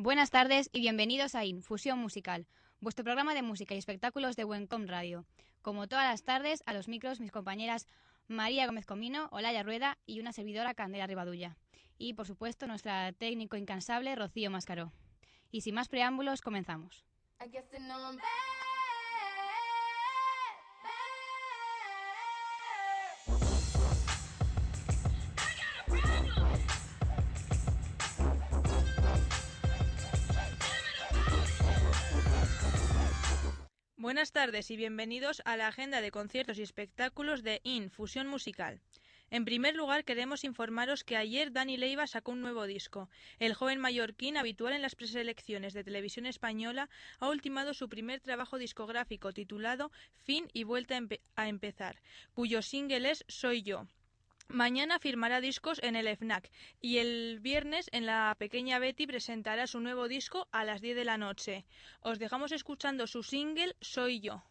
Buenas tardes y bienvenidos a Infusión Musical, vuestro programa de música y espectáculos de Buencom Radio. Como todas las tardes, a los micros mis compañeras María Gómez Comino, Olaya Rueda y una servidora Candela Ribadulla. Y, por supuesto, nuestra técnico incansable Rocío Mascaró. Y sin más preámbulos, comenzamos. Buenas tardes y bienvenidos a la agenda de conciertos y espectáculos de Infusión Musical. En primer lugar, queremos informaros que ayer Dani Leiva sacó un nuevo disco. El joven mallorquín, habitual en las preselecciones de televisión española, ha ultimado su primer trabajo discográfico titulado Fin y Vuelta a Empezar, cuyo single es Soy Yo. Mañana firmará discos en el FNAC y el viernes en la pequeña Betty presentará su nuevo disco a las 10 de la noche. Os dejamos escuchando su single Soy yo.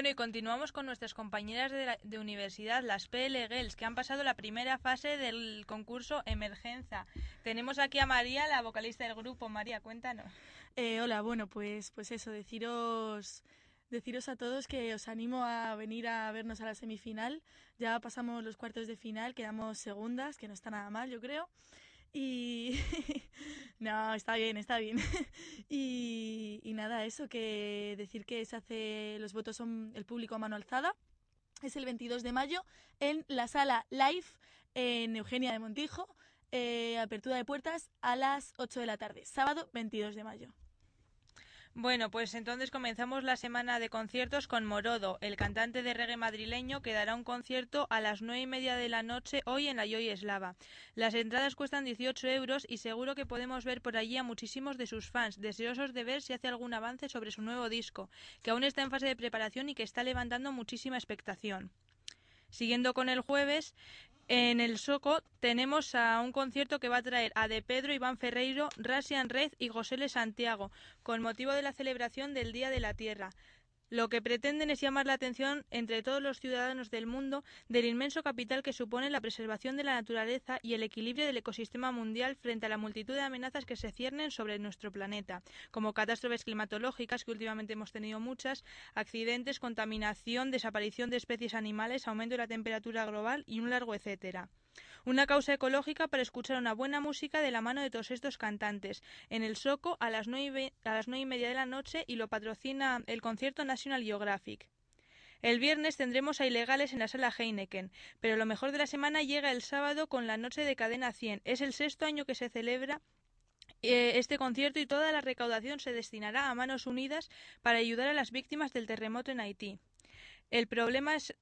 Bueno, y continuamos con nuestras compañeras de, universidad, las PL Girls, que han pasado la primera fase del concurso Emergencia. Tenemos aquí a María, la vocalista del grupo. María, cuéntanos. Eh, hola, bueno, pues, pues eso, deciros, deciros a todos que os animo a venir a vernos a la semifinal. Ya pasamos los cuartos de final, quedamos segundas, que no está nada mal, yo creo. Y no, está bien, está bien. y, nada, eso, que decir que se hace, los votos son el público a mano alzada. Es el 22 de mayo en la sala Live en Eugenia de Montijo. eh, apertura de puertas a las 8 de la tarde, sábado 22 de mayo. Bueno, pues entonces comenzamos la semana de conciertos con Morodo, el cantante de reggae madrileño que dará un concierto a las nueve y media de la noche hoy en la Joy Eslava. Las entradas cuestan 18 euros y seguro que podemos ver por allí a muchísimos de sus fans, deseosos de ver si hace algún avance sobre su nuevo disco, que aún está en fase de preparación y que está levantando muchísima expectación. Siguiendo con el jueves, en el Soco tenemos a un concierto que va a traer a De Pedro, Iván Ferreiro, Rasian Red y José Santiago, con motivo de la celebración del Día de la Tierra. Lo que pretenden es llamar la atención entre todos los ciudadanos del mundo del inmenso capital que supone la preservación de la naturaleza y el equilibrio del ecosistema mundial frente a la multitud de amenazas que se ciernen sobre nuestro planeta, como catástrofes climatológicas, que últimamente hemos tenido muchas, accidentes, contaminación, desaparición de especies animales, aumento de la temperatura global y un largo etcétera. Una causa ecológica para escuchar una buena música de la mano de todos estos cantantes. En el Soco a las nueve, a las nueve y media de la noche y lo patrocina el concierto National Geographic. El viernes tendremos a Ilegales en la sala Heineken, pero lo mejor de la semana llega el sábado con la noche de Cadena 100. Es el sexto año que se celebra eh, este concierto y toda la recaudación se destinará a manos unidas para ayudar a las víctimas del terremoto en Haití. El problema es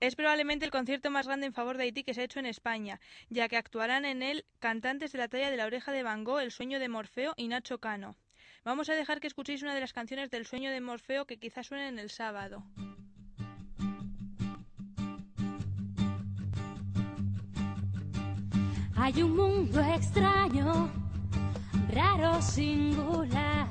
es probablemente el concierto más grande en favor de Haití que se ha hecho en España, ya que actuarán en él cantantes de la talla de La Oreja de Van Gogh, El Sueño de Morfeo y Nacho Cano. Vamos a dejar que escuchéis una de las canciones del Sueño de Morfeo que quizás suenen el sábado. Hay un mundo extraño, raro, singular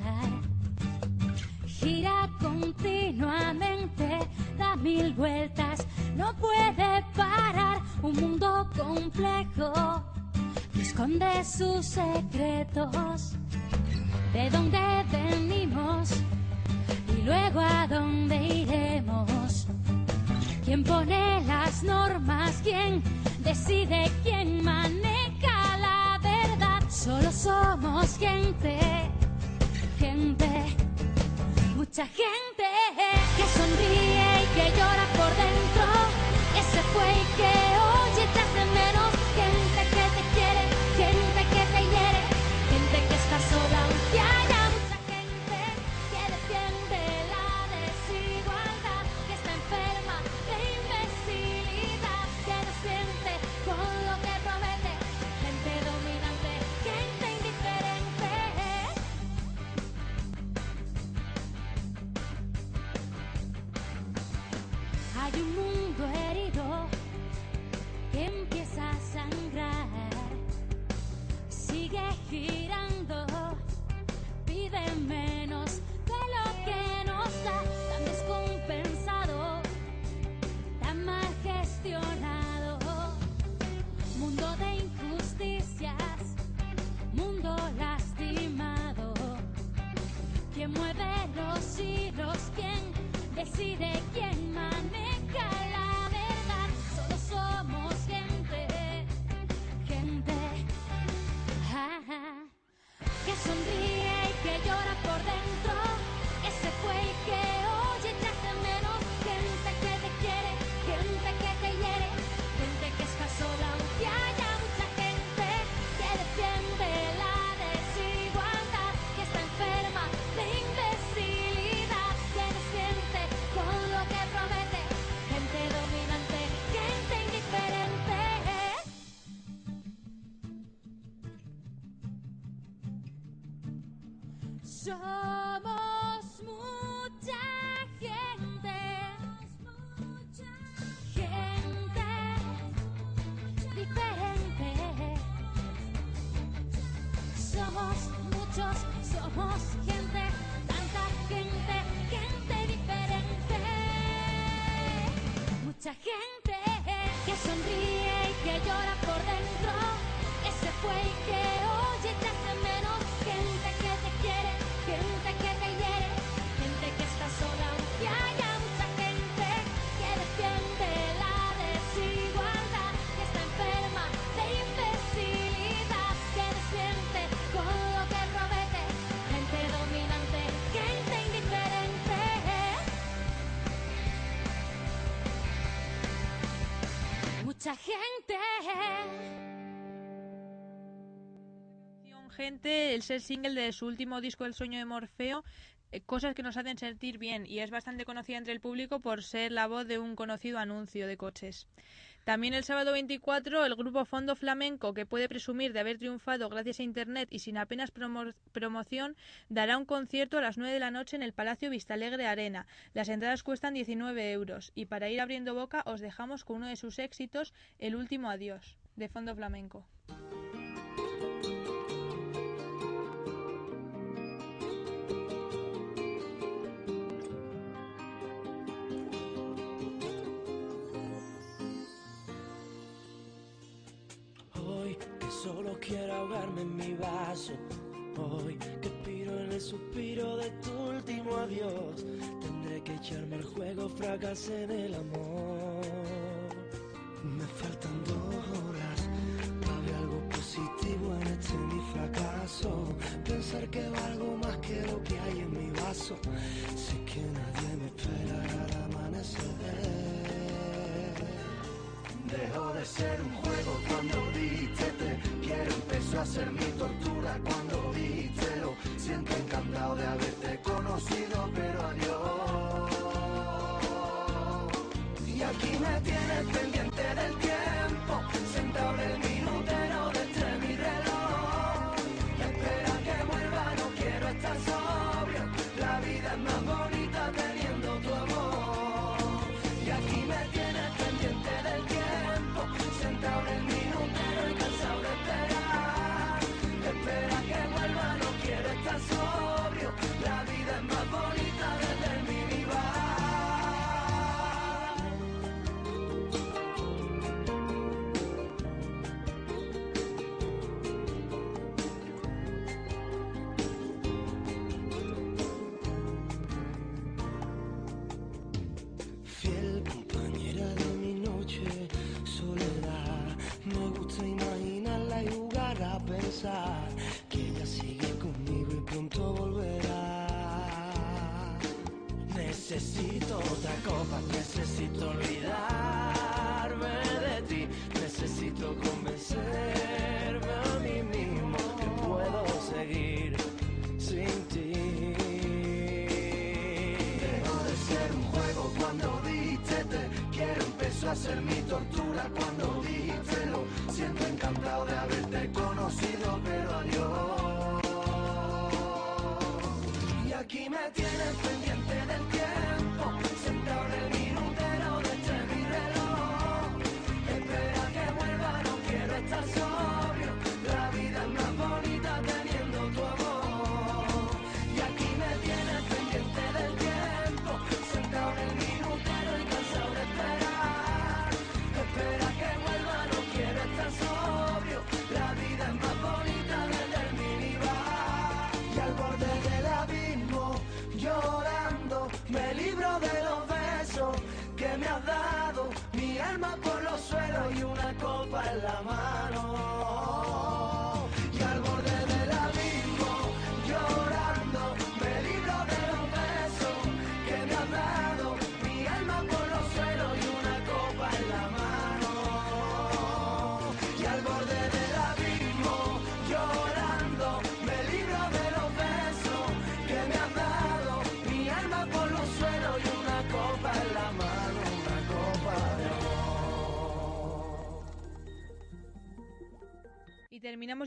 gira continuamente, da mil vueltas, no puede parar. Un mundo complejo que esconde sus secretos. De dónde venimos y luego a dónde iremos. ¿Quién pone las normas? ¿Quién decide? ¿Quién maneja la verdad? Solo somos gente, gente mucha gente Somos muchos, somos gente, tanta gente, gente diferente. Mucha gente que sonríe y que llora por dentro. Ese fue el que oye y te hace Mucha gente. gente el ser single de su último disco El sueño de Morfeo, eh, cosas que nos hacen sentir bien y es bastante conocida entre el público por ser la voz de un conocido anuncio de coches. También el sábado 24 el grupo Fondo Flamenco, que puede presumir de haber triunfado gracias a Internet y sin apenas promo- promoción, dará un concierto a las 9 de la noche en el Palacio Vistalegre Arena. Las entradas cuestan 19 euros y para ir abriendo boca os dejamos con uno de sus éxitos, El último adiós, de Fondo Flamenco. Quiero ahogarme en mi vaso. Hoy que expiro en el suspiro de tu último adiós. Tendré que echarme el juego, fracasé en el amor. Me faltan dos horas para ver algo positivo en este mi fracaso. Pensar que valgo más que lo que hay en mi vaso. Sé que nadie me esperará al amanecer. Dejó de ser un juego cuando diste empezó a ser mi tortura cuando diste lo siento encantado de haberte conocido pero adiós. Y aquí me tienes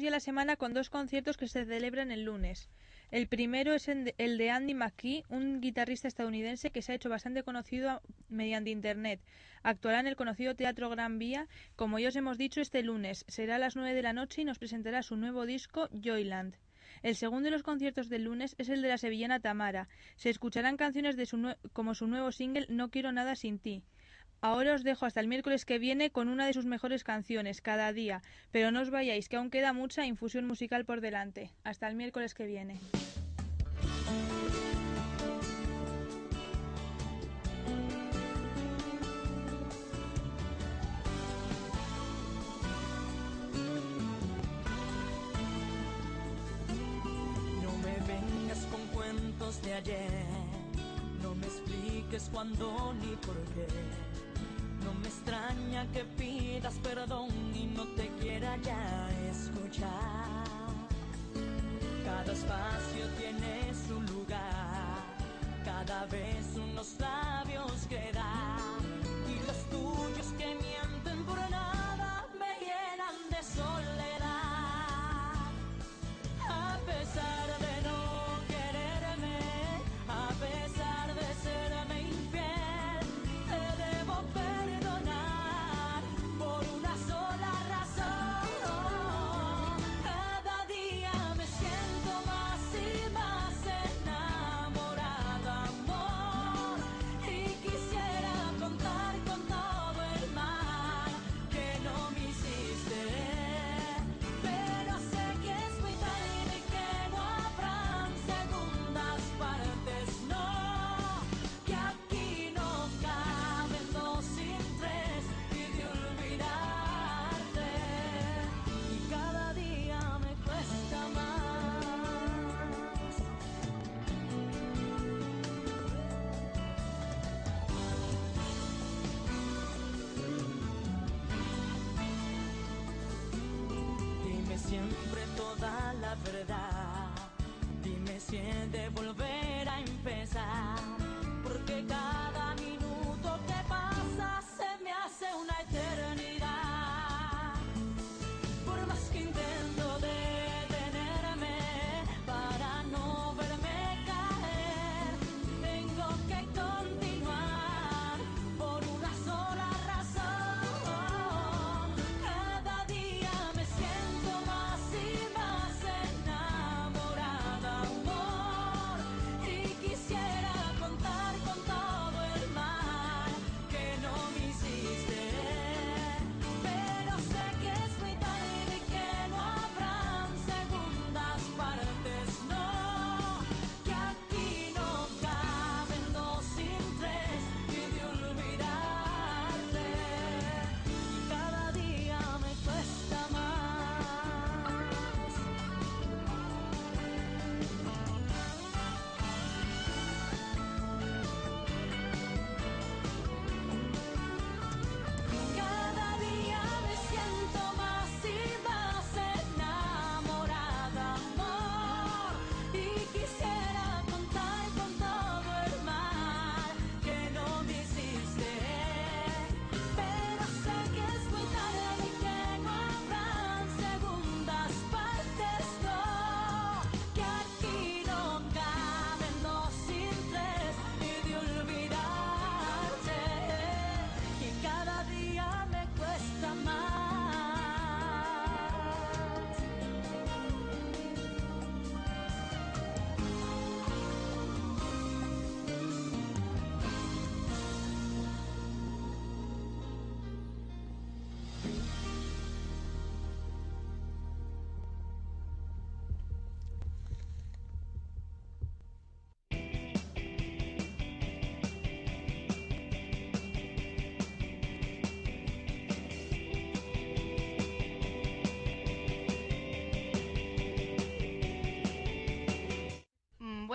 la semana con dos conciertos que se celebran el lunes. El primero es el de Andy McKee, un guitarrista estadounidense que se ha hecho bastante conocido mediante Internet. Actuará en el conocido Teatro Gran Vía, como ya os hemos dicho, este lunes. Será a las 9 de la noche y nos presentará su nuevo disco, Joyland. El segundo de los conciertos del lunes es el de la sevillana Tamara. Se escucharán canciones de su como su nuevo single No quiero nada sin ti. Ahora os dejo hasta el miércoles que viene con una de sus mejores canciones, Cada día. Pero no os vayáis, que aún queda mucha infusión musical por delante. Hasta el miércoles que viene. No me vengas con cuentos de ayer, no me expliques cuándo ni por qué. No me extraña que pidas perdón y no te quiera ya escuchar. Cada espacio tiene su lugar, cada vez unos labios que dan y los tuyos que mienten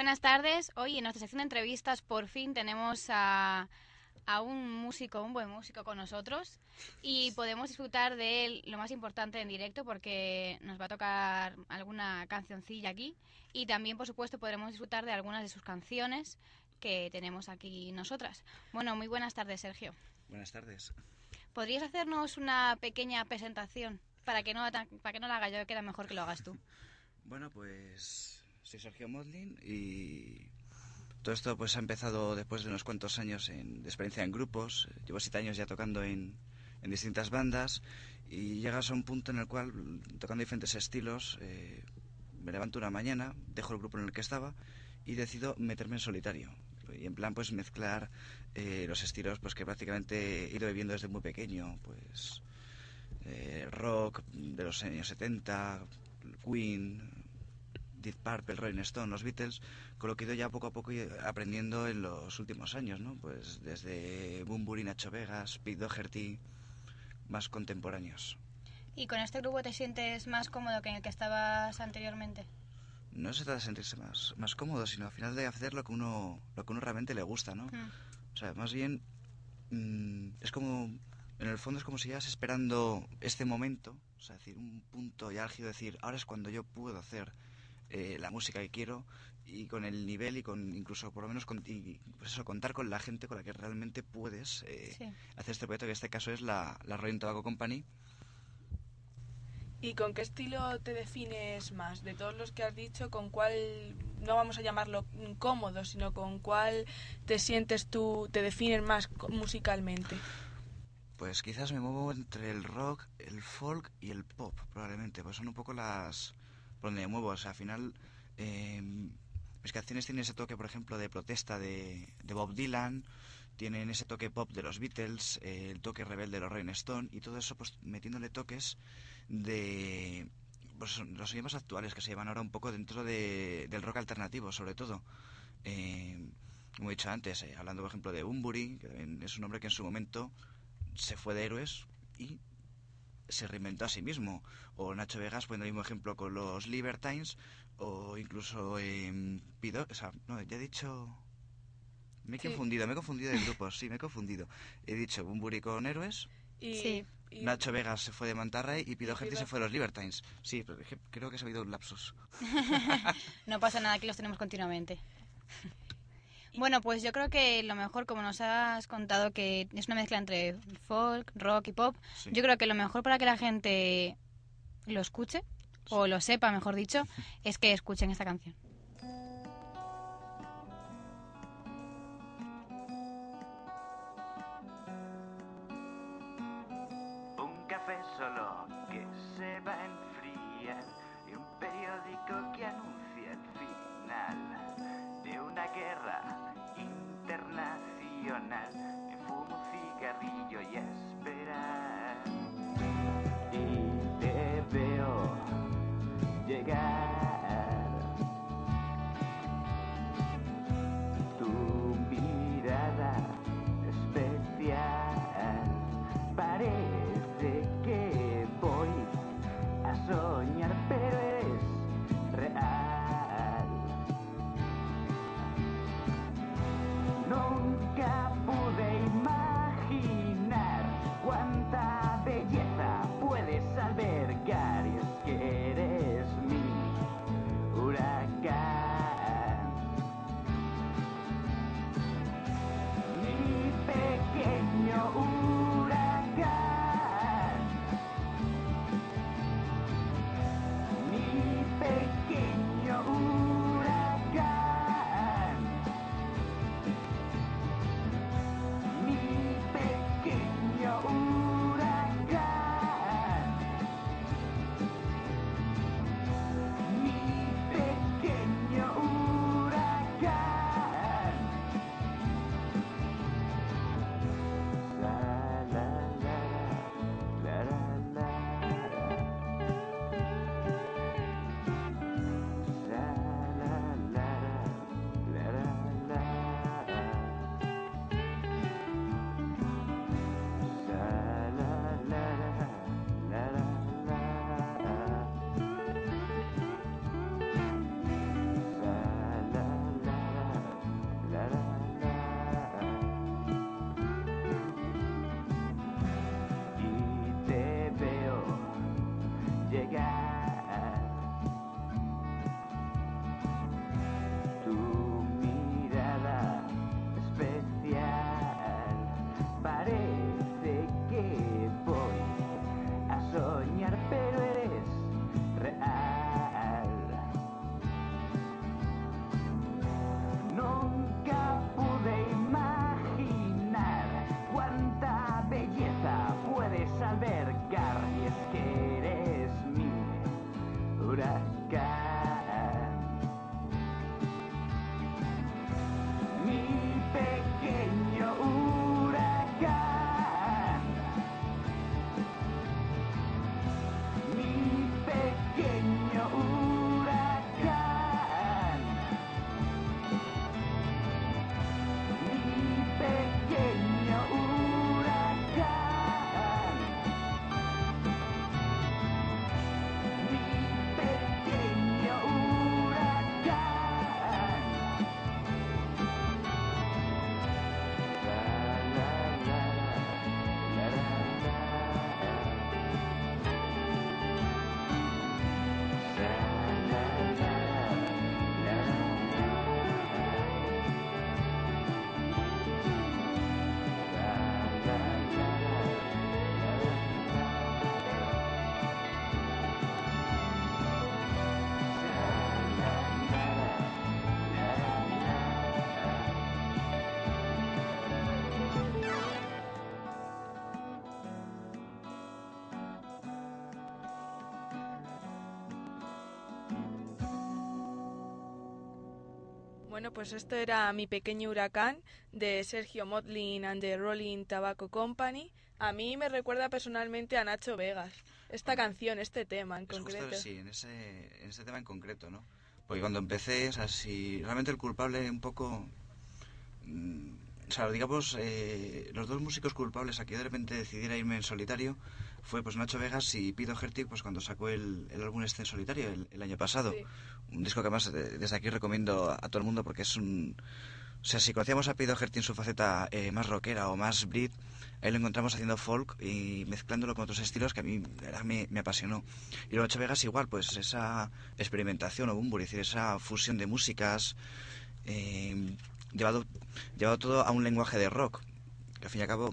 Buenas tardes. Hoy en nuestra sección de entrevistas por fin tenemos a, a un músico, un buen músico con nosotros y podemos disfrutar de él lo más importante en directo porque nos va a tocar alguna cancioncilla aquí y también por supuesto podremos disfrutar de algunas de sus canciones que tenemos aquí nosotras. Bueno, muy buenas tardes Sergio. Buenas tardes. ¿Podrías hacernos una pequeña presentación para que no, para que no la haga yo, que era mejor que lo hagas tú? Bueno, pues soy Sergio Modlin y todo esto pues ha empezado después de unos cuantos años de experiencia en grupos. Llevo siete años ya tocando en, en distintas bandas y llegas a un punto en el cual, tocando diferentes estilos, eh, me levanto una mañana, dejo el grupo en el que estaba y decido meterme en solitario. Y en plan pues mezclar eh, los estilos pues que prácticamente he ido viviendo desde muy pequeño, pues eh, rock de los años 70, Queen, Deep Purple, Rolling Stone, los Beatles, con lo que he ido ya poco a poco aprendiendo en los últimos años, ¿no? Pues desde Bumburi, Nacho Vegas, Pete Doherty, más contemporáneos. ¿Y con este grupo te sientes más cómodo que en el que estabas anteriormente? No se trata de sentirse más, más cómodo, sino al final de hacer lo que uno, lo que uno realmente le gusta, ¿no? Mm. O sea, más bien mm, es como, en el fondo es como si llevas esperando este momento, o sea, decir, un punto y álgido, decir, ahora es cuando yo puedo hacer eh, la música que quiero y con el nivel y con incluso por lo menos con, y, pues eso, contar con la gente con la que realmente puedes eh, Sí. hacer este proyecto, que en este caso es la, la Royal Tobacco Company. ¿Y con qué estilo te defines más? De todos los que has dicho, ¿con cuál, no vamos a llamarlo cómodo, sino con cuál te sientes tú, te defines más musicalmente? Pues quizás me muevo entre el rock, el folk y el pop, probablemente. Pues son un poco las... por donde me muevo. O sea, al final... eh, mis canciones tienen ese toque, por ejemplo, de protesta de, de Bob Dylan, tienen ese toque pop de los Beatles, eh, el toque rebelde de los Rolling Stone, y todo eso pues metiéndole toques de pues, los sonidos actuales que se llevan ahora un poco dentro de- del rock alternativo, sobre todo. Eh, como he dicho antes, eh, hablando por ejemplo de Umbury, que es un hombre que en su momento se fue de héroes y se reinventó a sí mismo. O Nacho Vegas poniendo el mismo ejemplo con los Libertines, o incluso eh, Pido, o sea, no, ya he dicho... Me he Sí. confundido, me he confundido de grupos, sí, me he confundido. He dicho Bumburi con héroes, Y, Sí. y- Nacho Vegas se fue de Mantarray y Pido Pido- se fue de los Libertines. Sí, pero que creo que se ha habido un lapsus. No pasa nada, aquí los tenemos continuamente. Bueno, pues yo creo que lo mejor, como nos has contado, que es una mezcla entre folk, rock y pop, Sí. yo creo que lo mejor para que la gente lo escuche, o lo sepa, mejor dicho, es que escuchen esta canción. Pues esto era Mi pequeño huracán de Sergio Motlin and the Rolling Tobacco Company. A mí me recuerda personalmente a Nacho Vegas. Esta canción, este tema en Es justo, concreto. sí, en ese, en ese tema en concreto, ¿no? Porque cuando empecé, o sea, si realmente el culpable un poco... mm, o sea, digamos, eh, los dos músicos culpables a que yo de repente decidiera irme en solitario fue pues Nacho Vegas y Pido Hertig pues cuando sacó el, el álbum este en solitario el, el año pasado. Sí. Un disco que además de- desde aquí recomiendo a, todo el mundo porque es un... O sea, si conocíamos a Pido Hertig en su faceta eh, más rockera o más Brit, ahí lo encontramos haciendo folk y mezclándolo con otros estilos que a mí me, me apasionó. Y luego Nacho Vegas igual, pues esa experimentación o bumburi, es decir, esa fusión de músicas, eh, llevado, llevado todo a un lenguaje de rock, que al fin y al cabo,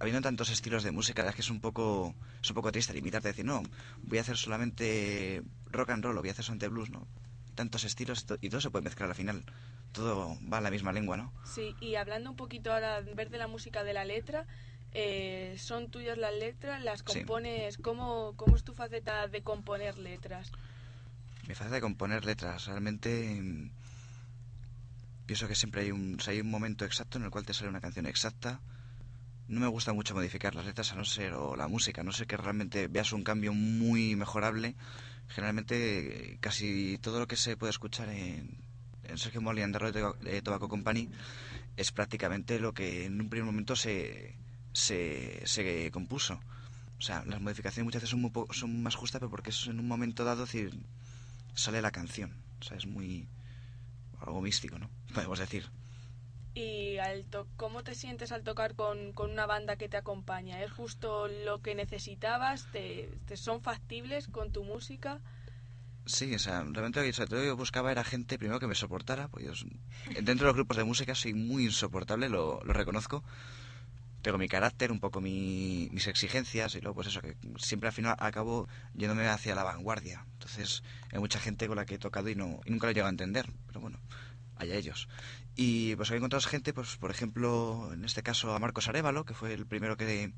habiendo tantos estilos de música, la verdad es que es un poco, es un poco triste limitarte a decir, no, voy a hacer solamente rock and roll o voy a hacer solamente blues, ¿no? Tantos estilos y to- y todo se puede mezclar al final. Todo va en la misma lengua, ¿no? Sí, y hablando un poquito ahora, vez de la música de la letra, eh, ¿son tuyas las letras? ¿Las Sí. compones? ¿Cómo, ¿Cómo es tu faceta de componer letras? Me falta de componer letras. Realmente mm, pienso que siempre hay un, o sea, hay un momento exacto en el cual te sale una canción exacta. No me gusta mucho modificar las letras a no ser, o la música, a no ser que realmente veas un cambio muy mejorable. Generalmente casi todo lo que se puede escuchar en, en Sergio Molly and the Tobacco Company es prácticamente lo que en un primer momento se, se, se compuso. O sea, las modificaciones muchas veces son, son más justas, pero porque eso en un momento dado, decir, sale la canción. O sea, es muy... algo místico, ¿no? Podemos decir. ¿Y al to- cómo te sientes al tocar con, con una banda que te acompaña? ¿Es justo lo que necesitabas? ¿Te, te son factibles con tu música? Sí, o sea, realmente lo que sobre todo yo buscaba era gente primero que me soportara, pues yo, dentro de los grupos de música soy muy insoportable, lo, lo reconozco. Tengo mi carácter, un poco mi- mis exigencias y luego pues eso, que siempre al final acabo yéndome hacia la vanguardia. Entonces hay mucha gente con la que he tocado y, no, y nunca lo llego a entender, pero bueno, allá ellos. Y pues he encontrado gente, pues por ejemplo, en este caso a Marcos Arevalo, que fue el primero que,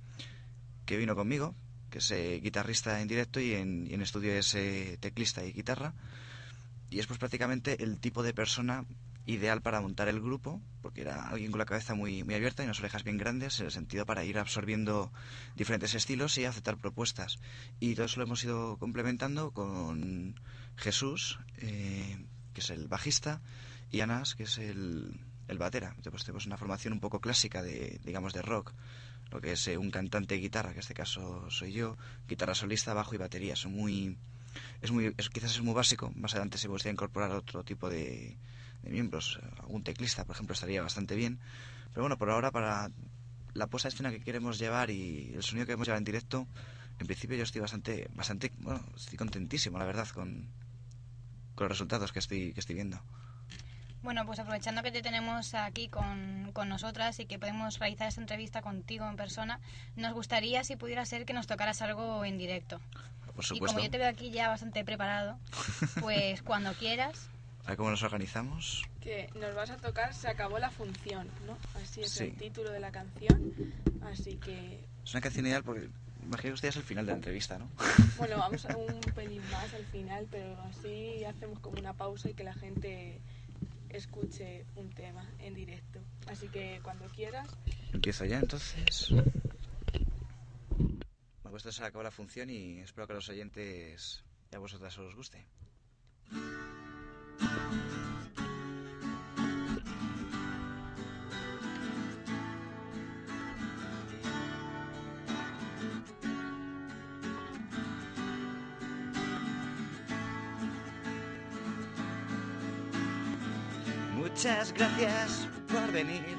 que vino conmigo, que es eh, guitarrista en directo y en, en estudio es eh, teclista y guitarra. Y es pues prácticamente el tipo de persona ideal para montar el grupo, porque era alguien con la cabeza muy, muy abierta y unas orejas bien grandes, en el sentido para ir absorbiendo diferentes estilos y aceptar propuestas. Y todo eso lo hemos ido complementando con Jesús, eh, que es el bajista, y Anas, que es el, el batera. Pues, tenemos una formación un poco clásica de, digamos, de rock, lo que es eh, un cantante de guitarra, que en este caso soy yo, guitarra solista, bajo y batería. Son muy, es muy, quizás es muy básico. Más adelante se gustaría incorporar otro tipo de, de miembros. Algún teclista, por ejemplo, estaría bastante bien. Pero bueno, por ahora para la puesta de escena que queremos llevar y el sonido que queremos llevar en directo, en principio yo estoy bastante, bastante, bueno, estoy contentísimo, la verdad, con, con los resultados que estoy, que estoy viendo. Bueno, pues aprovechando que te tenemos aquí con, con nosotras y que podemos realizar esta entrevista contigo en persona, nos gustaría, si pudiera ser, que nos tocaras algo en directo. Por Y supuesto. como yo te veo aquí ya bastante preparado, pues cuando quieras. A ver cómo nos organizamos. Que nos vas a tocar Se acabó la función, ¿no? Así es Sí. el título de la canción. Así que, Es una canción ideal porque imagino que usted es el final de la entrevista, ¿no? bueno, vamos a un pelín más al final, pero así hacemos como una pausa y que la gente escuche un tema en directo. Así que cuando quieras, Empiezo ya entonces. Me puesto se acabó la función y espero que a los oyentes y a vosotras os guste. Muchas gracias por venir.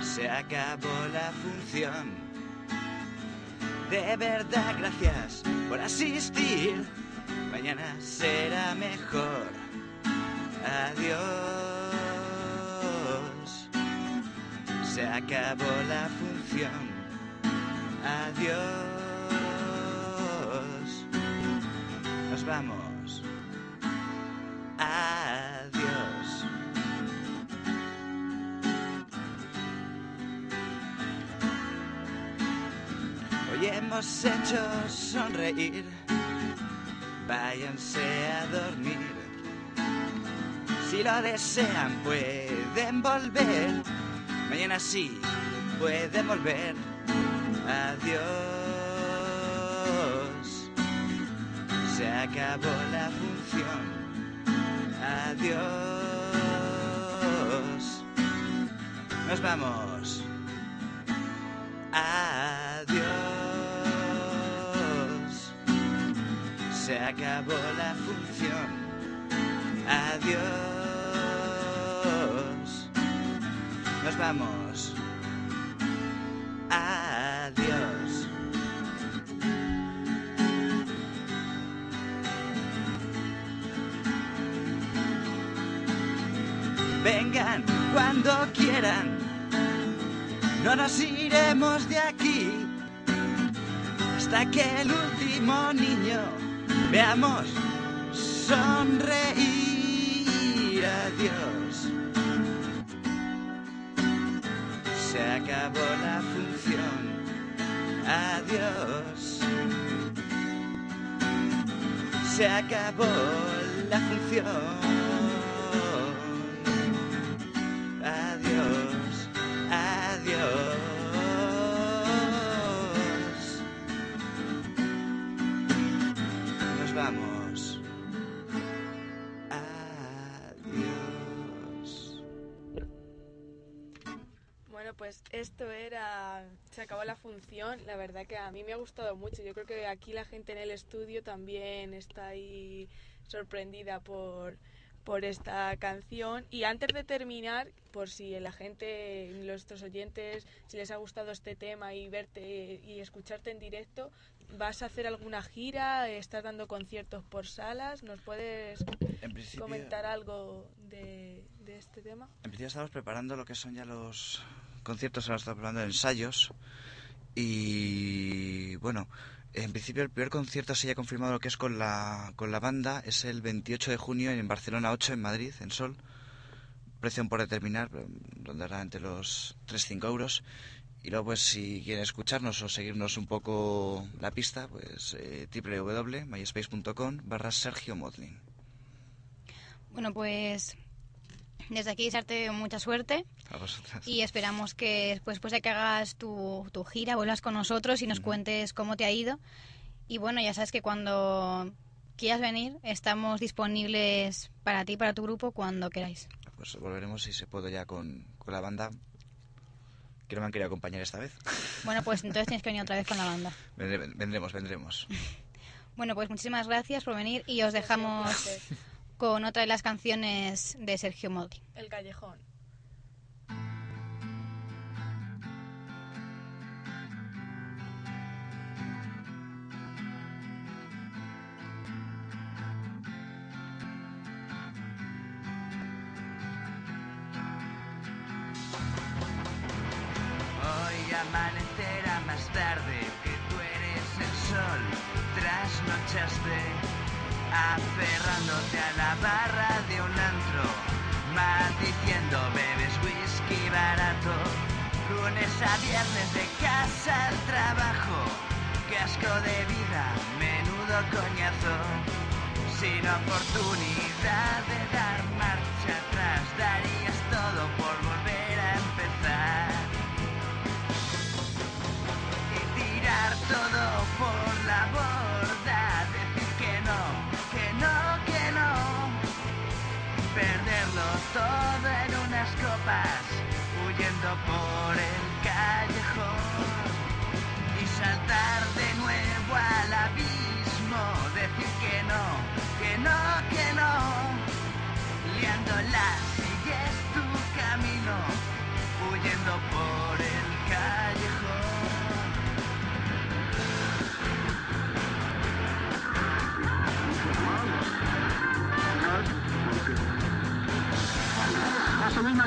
Se acabó la función. De verdad, gracias por asistir. Mañana será mejor. Adiós. Se acabó la función. Adiós. Hoy hemos hecho sonreír. Váyanse a dormir. Si lo desean pueden volver. Mañana sí pueden volver. Adiós. Se acabó la función. Adiós. Nos vamos. Acabó la función. Adiós. Nos vamos. Adiós. Vengan cuando quieran. No nos iremos de aquí hasta que el último niño veamos sonreír. Adiós. Se acabó la función. Adiós. Se acabó la función. Bueno, pues esto era. Se acabó la función. La verdad que a mí me ha gustado mucho. Yo creo que aquí la gente en el estudio también está ahí sorprendida por, por esta canción. Y antes de terminar, por si la gente, nuestros oyentes, si les ha gustado este tema y verte y escucharte en directo, ¿vas a hacer alguna gira? ¿Estás dando conciertos por salas? ¿Nos puedes comentar algo de, de este tema? en principio estamos preparando lo que son ya los conciertos, ahora estamos preparando ensayos. Y bueno, en principio el primer concierto se ya confirmado lo que es con la, con la banda es el 28 de junio en Barcelona 8 en Madrid, en Sol. Precio por determinar, pero rondará entre los 3-5 euros. Y luego, pues, si quieren escucharnos o seguirnos un poco la pista, pues eh, www.myspace.com barra Sergio Modlin. Bueno, pues desde aquí desearte mucha suerte A vosotras. y esperamos que después, después de que hagas tu, tu gira vuelvas con nosotros y nos Ujú. cuentes cómo te ha ido. Y bueno, ya sabes que cuando quieras venir estamos disponibles para ti, para tu grupo, cuando queráis. Pues volveremos si se puede ya con, con la banda. Que no me han querido acompañar esta vez. Bueno, pues entonces tienes que venir otra vez con la banda. Vendremos, vendremos. Bueno, pues muchísimas gracias por venir y os dejamos. Con otra de las canciones de Sergio Moldi. El callejón. Hoy amanecerá más tarde que tú eres el sol. Trasnochaste aferrándote a la barra de un antro, maldiciendo bebes whisky barato. Lunes a viernes de casa al trabajo, qué asco de vida, menudo coñazo. Sin oportunidad de dar marcha atrás, darías Las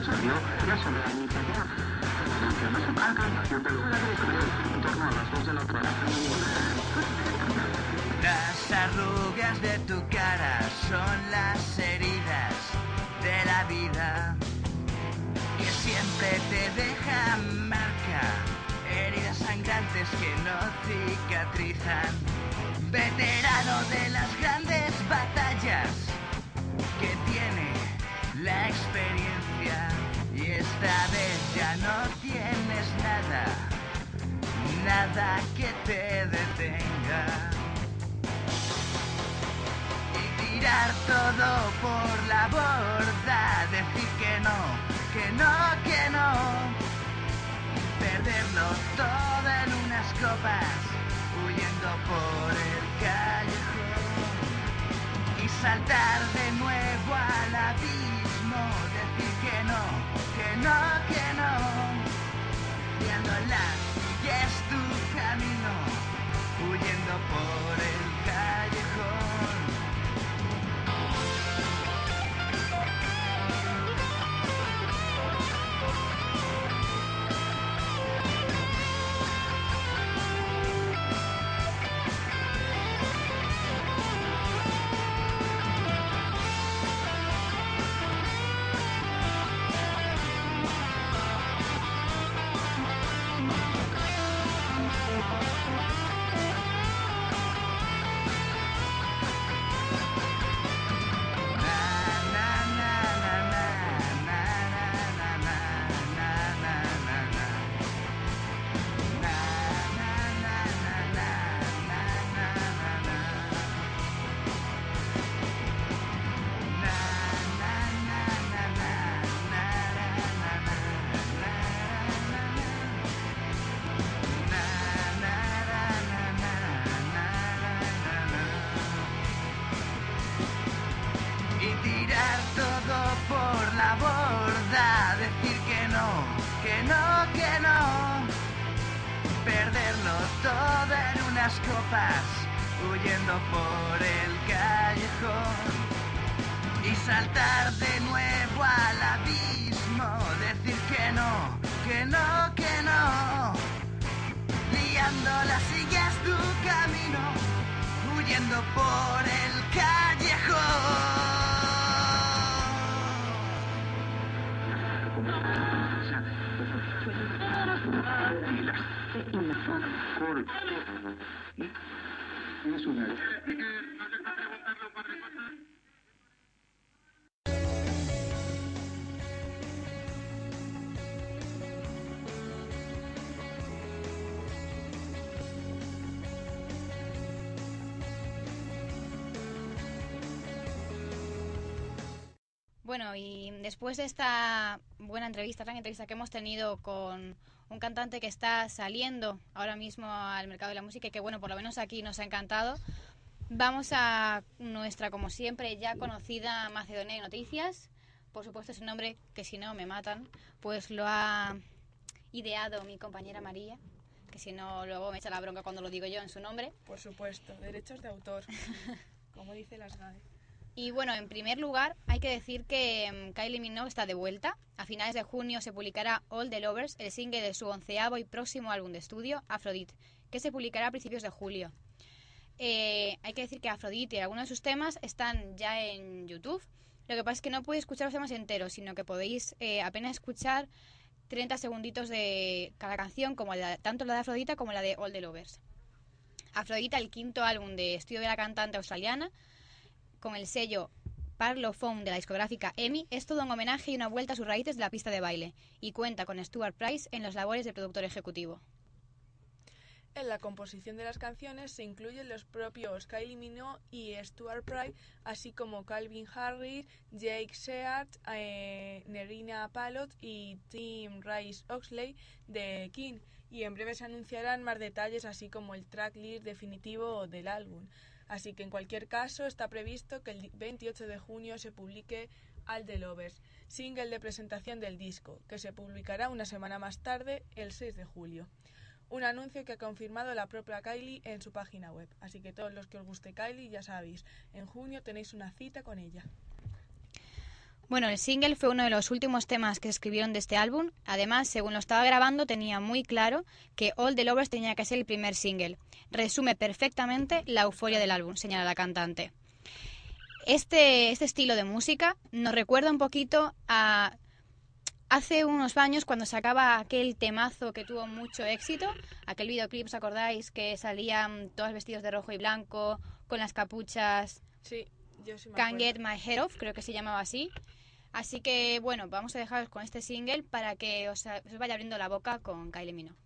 arrugas de tu cara son las heridas de la vida que siempre te dejan marca, heridas sangrantes que no cicatrizan. Veterano de las grandes batallas que tiene apariencia y esta vez ya no tienes nada, nada que te detenga. Y tirar todo por la borda, decir que no, que no, que no, perderlo todo en unas copas, huyendo por el callejón y saltar de nuevo huyendo que no, que no, que no, liándola sigues tu camino, huyendo por el callejón. Bueno, y después de esta buena entrevista, gran entrevista que hemos tenido con un cantante que está saliendo ahora mismo al mercado de la música y que, bueno, por lo menos aquí nos ha encantado, vamos a nuestra, como siempre, ya conocida Macedonia de Noticias. Por supuesto, es un nombre que si no me matan, pues lo ha ideado mi compañera María, que si no luego me echa la bronca cuando lo digo yo en su nombre. Por supuesto, derechos de autor, como dice las GAE. Y bueno, en primer lugar, hay que decir que mm, Kylie Minogue está de vuelta. A finales de junio se publicará All the Lovers, el single de su onceavo y próximo álbum de estudio, Aphrodite, que se publicará a principios de julio. Eh, hay que decir que Aphrodite y algunos de sus temas están ya en YouTube. Lo que pasa es que no podéis escuchar los temas enteros, sino que podéis eh, apenas escuchar 30 segunditos de cada canción, como tanto la de Afrodita como la de All the Lovers. Afrodita, el quinto álbum de estudio de la cantante australiana, con el sello Parlophone de la discográfica EMI, es todo un homenaje y una vuelta a sus raíces de la pista de baile, y cuenta con Stuart Price en las labores de productor ejecutivo. En la composición de las canciones se incluyen los propios Kylie Minogue y Stuart Price, así como Calvin Harris, Jake Sheard, eh, Nerina Palot y Tim Rice Oxley de King. Y en breve se anunciarán más detalles, así como el tracklist definitivo del álbum. Así que en cualquier caso está previsto que el 28 de junio se publique All the single de presentación del disco, que se publicará una semana más tarde, el 6 de julio. Un anuncio que ha confirmado la propia Kylie en su página web. Así que todos los que os guste Kylie, ya sabéis, en junio tenéis una cita con ella. Bueno, el single fue uno de los últimos temas que escribieron de este álbum. Además, según lo estaba grabando, tenía muy claro que All the Lovers tenía que ser el primer single. Resume perfectamente la euforia del álbum, señala la cantante. Este, este estilo de música nos recuerda un poquito a hace unos años cuando sacaba aquel temazo que tuvo mucho éxito, aquel videoclip, ¿os acordáis? Que salían todos vestidos de rojo y blanco, con las capuchas, Sí, yo sí me Can't. Get My Head Off, creo que se llamaba así. Así que bueno, vamos a dejaros con este single para que os, vaya abriendo la boca con Kylie Minogue.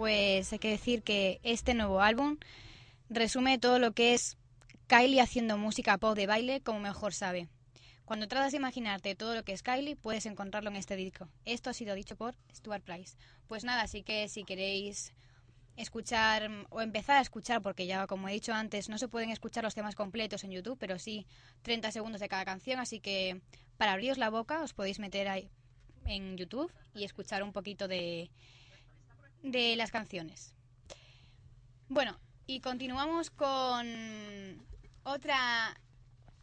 Pues hay que decir que este nuevo álbum resume todo lo que es Kylie haciendo música pop de baile como mejor sabe. Cuando tratas de imaginarte todo lo que es Kylie, puedes encontrarlo en este disco. Esto ha sido dicho por Stuart Price. Pues nada, así que si queréis escuchar o empezar a escuchar, porque ya como he dicho antes, no se pueden escuchar los temas completos en YouTube, pero sí 30 segundos de cada canción, así que para abriros la boca os podéis meter ahí en YouTube y escuchar un poquito de, de las canciones. Bueno, y continuamos con otra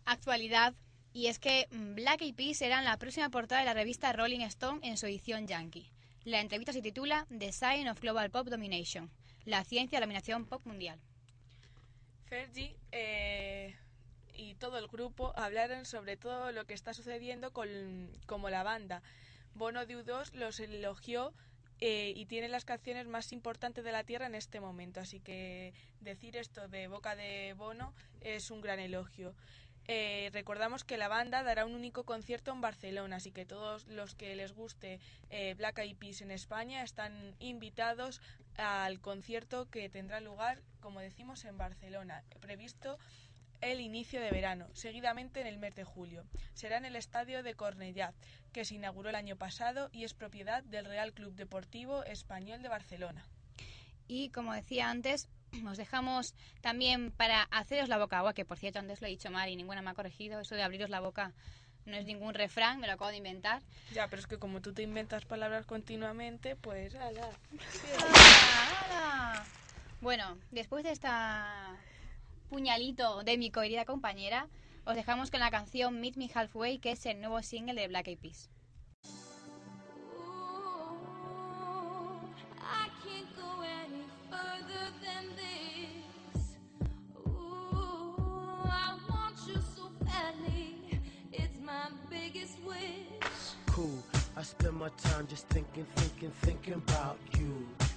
actualidad y es que Black Eyed Peas serán la próxima portada de la revista Rolling Stone en su edición Yankee. La entrevista se titula The Sign of Global Pop Domination, la ciencia de la dominación pop mundial. Fergie eh, y todo el grupo hablaron sobre todo lo que está sucediendo con como la banda. Bono de U2 los elogió eh, y tiene las canciones más importantes de la Tierra en este momento. Así que decir esto de boca de Bono es un gran elogio. Eh, recordamos que la banda dará un único concierto en Barcelona, así que todos los que les guste eh, Black Eyed Peas en España están invitados al concierto que tendrá lugar, como decimos, en Barcelona, previsto el inicio de verano, seguidamente en el mes de julio. Será en el estadio de Cornellà, que se inauguró el año pasado y es propiedad del Real Club Deportivo Español de Barcelona. Y como decía antes, os dejamos también para haceros la boca agua, que por cierto antes lo he dicho mal y ninguna me ha corregido, eso de abriros la boca no es ningún refrán, me lo acabo de inventar. Ya, pero es que como tú te inventas palabras continuamente, pues ala. ¡Hala! Bueno, después de esta puñalito de mi querida compañera, os dejamos con la canción Meet Me Halfway, que es el nuevo single de Black Eyed Peas. Cool. I spend my time just thinking, thinking, thinking about you.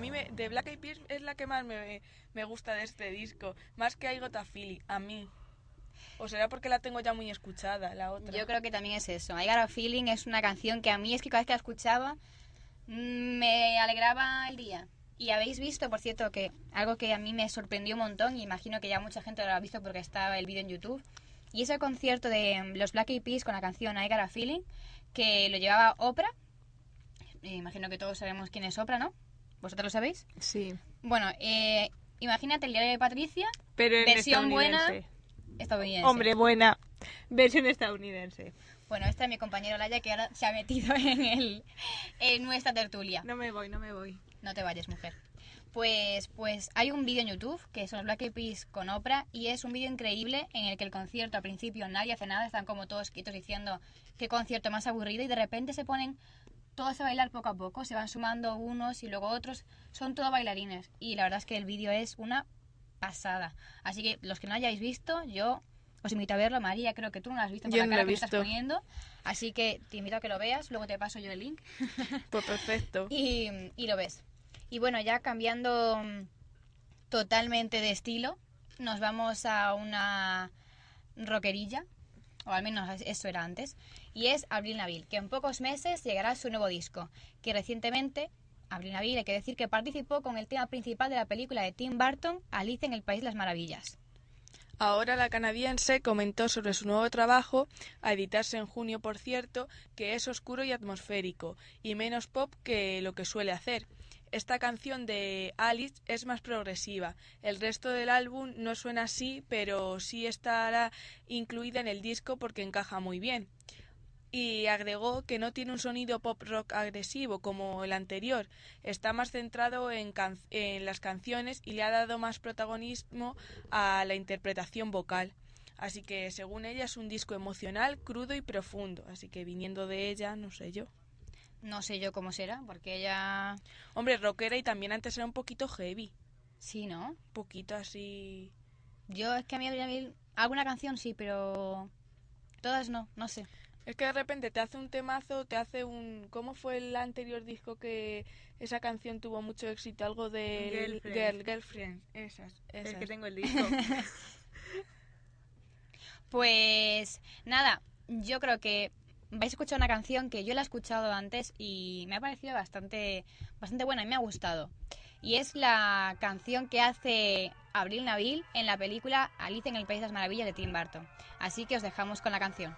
a mí me de Black Eyed Peas es la que más me, me gusta de este disco, más que I Got a Feeling, a mí. O será porque la tengo ya muy escuchada, la otra. Yo creo que también es eso. I Got a Feeling es una canción que a mí es que cada vez que la escuchaba mm, me alegraba el día. Y habéis visto, por cierto, que algo que a mí me sorprendió un montón, y imagino que ya mucha gente lo ha visto porque estaba el vídeo en YouTube, y es el concierto de mm, los Black Eyed Peas con la canción I Got a Feeling, que lo llevaba Oprah. Eh, imagino que todos sabemos quién es Oprah, ¿no? ¿Vosotros lo sabéis? Sí. Bueno, eh, imagínate el diario de Patricia, Pero en versión buena estadounidense. estadounidense. Hombre, buena. Versión estadounidense. Bueno, esta es mi compañero Laya que ahora se ha metido en, el, en nuestra tertulia. No me voy, no me voy. No te vayas, mujer. Pues, pues hay un vídeo en YouTube que son los Black Eyed Peas con Oprah y es un vídeo increíble en el que el concierto al principio nadie hace nada, están como todos quietos diciendo qué concierto más aburrido y de repente se ponen todos a bailar poco a poco, se van sumando unos y luego otros, son todos bailarines y la verdad es que el vídeo es una pasada. Así que los que no hayáis visto, yo os invito a verlo. María, creo que tú no lo has visto por Yo la no cara lo que estás poniendo, así que te invito a que lo veas, luego te paso yo el link Pues perfecto. y, y lo ves. Y bueno, ya cambiando mm, totalmente de estilo, nos vamos a una rockerilla, o al menos eso era antes, y es Avril Lavigne, que en pocos meses llegará su nuevo disco, que recientemente, Avril Lavigne, hay que decir que participó con el tema principal de la película de Tim Burton, Alice en el País de las Maravillas. Ahora la canadiense comentó sobre su nuevo trabajo, a editarse en junio por cierto, que es oscuro y atmosférico, y menos pop que lo que suele hacer. Esta canción de Alice es más progresiva. El resto del álbum no suena así, pero sí estará incluida en el disco porque encaja muy bien. Y agregó que no tiene un sonido pop rock agresivo como el anterior, está más centrado en, can- en las canciones y le ha dado más protagonismo a la interpretación vocal. Así que según ella es un disco emocional, crudo y profundo, así que viniendo de ella, no sé yo. No sé yo cómo será, porque ella... Hombre, rockera y también antes era un poquito heavy, Sí, ¿no? un poquito así... Yo es que a mí Avril Lavigne- alguna canción sí, pero todas no, no sé. Es que de repente te hace un temazo, te hace un... ¿Cómo fue el anterior disco que esa canción tuvo mucho éxito? Algo de... Girlfriend. Girl, Girlfriend. Esas, esas. El que tengo el disco. Pues nada, yo creo que vais a escuchar una canción que yo la he escuchado antes y me ha parecido bastante, bastante buena y me ha gustado. Y es la canción que hace Abril Nabil en la película Alice en el País de las Maravillas de Tim Burton. Así que os dejamos con la canción.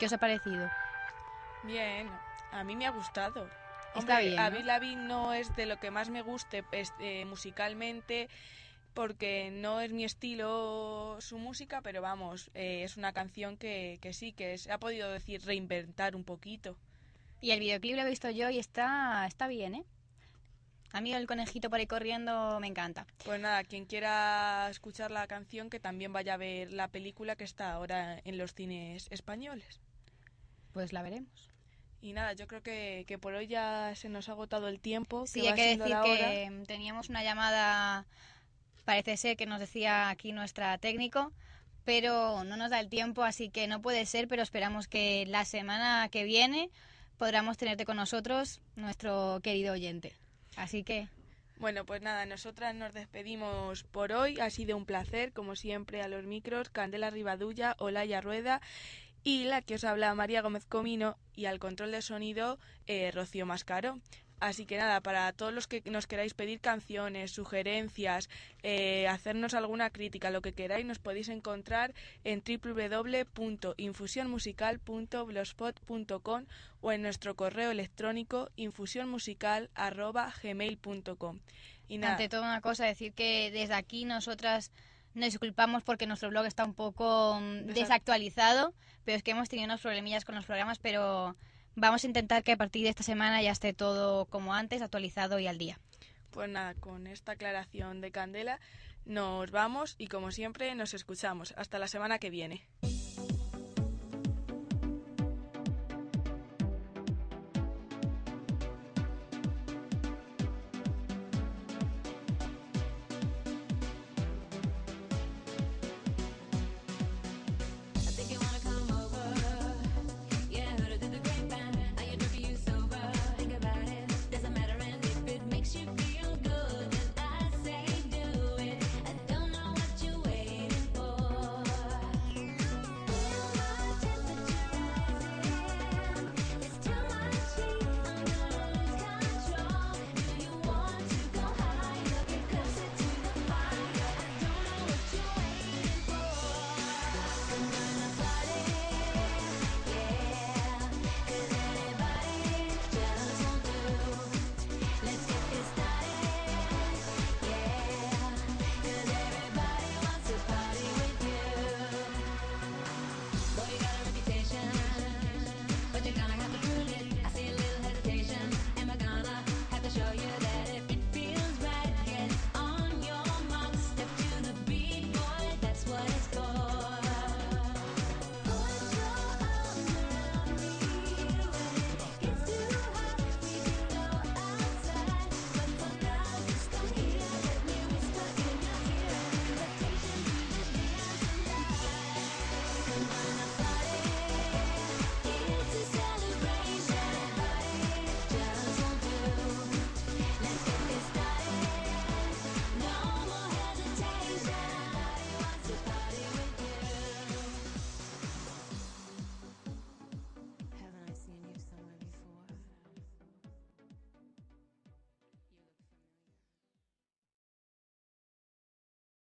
¿Qué os ha parecido? Bien, a mí me ha gustado. Está Hombre, bien, ¿no? Avril Lavigne no es de lo que más me guste pues, eh, musicalmente porque no es mi estilo su música, pero vamos, eh, es una canción que, que sí, que se ha podido decir reinventar un poquito. Y el videoclip lo he visto yo y está, está bien, ¿eh? A mí el conejito por ahí corriendo me encanta. Pues nada, quien quiera escuchar la canción, que también vaya a ver la película que está ahora en los cines españoles. Pues la veremos. Y nada, yo creo que, que por hoy ya se nos ha agotado el tiempo. Sí, que hay que decir que teníamos una llamada, parece ser que nos decía aquí nuestra técnico, pero no nos da el tiempo, así que no puede ser, pero esperamos que la semana que viene podamos tenerte con nosotros, nuestro querido oyente. Así que, Bueno, pues nada, nosotras nos despedimos por hoy. Ha sido un placer, como siempre, a los micros, Candela Rivadulla, Olaya Rueda y la que os habla María Gómez Comino y al control de sonido eh, Rocío Mascaro. Así que nada, para todos los que nos queráis pedir canciones, sugerencias, eh, hacernos alguna crítica, lo que queráis, nos podéis encontrar en www.infusionmusical.blogspot.com o en nuestro correo electrónico infusionmusical.gmail.com. Y nada, ante todo una cosa, decir que desde aquí nosotras nos disculpamos porque nuestro blog está un poco mm, Desa- desactualizado, pero es que hemos tenido unos problemillas con los programas, pero vamos a intentar que a partir de esta semana ya esté todo como antes, actualizado y al día. Pues nada, con esta aclaración de Candela nos vamos y como siempre nos escuchamos. Hasta la semana que viene.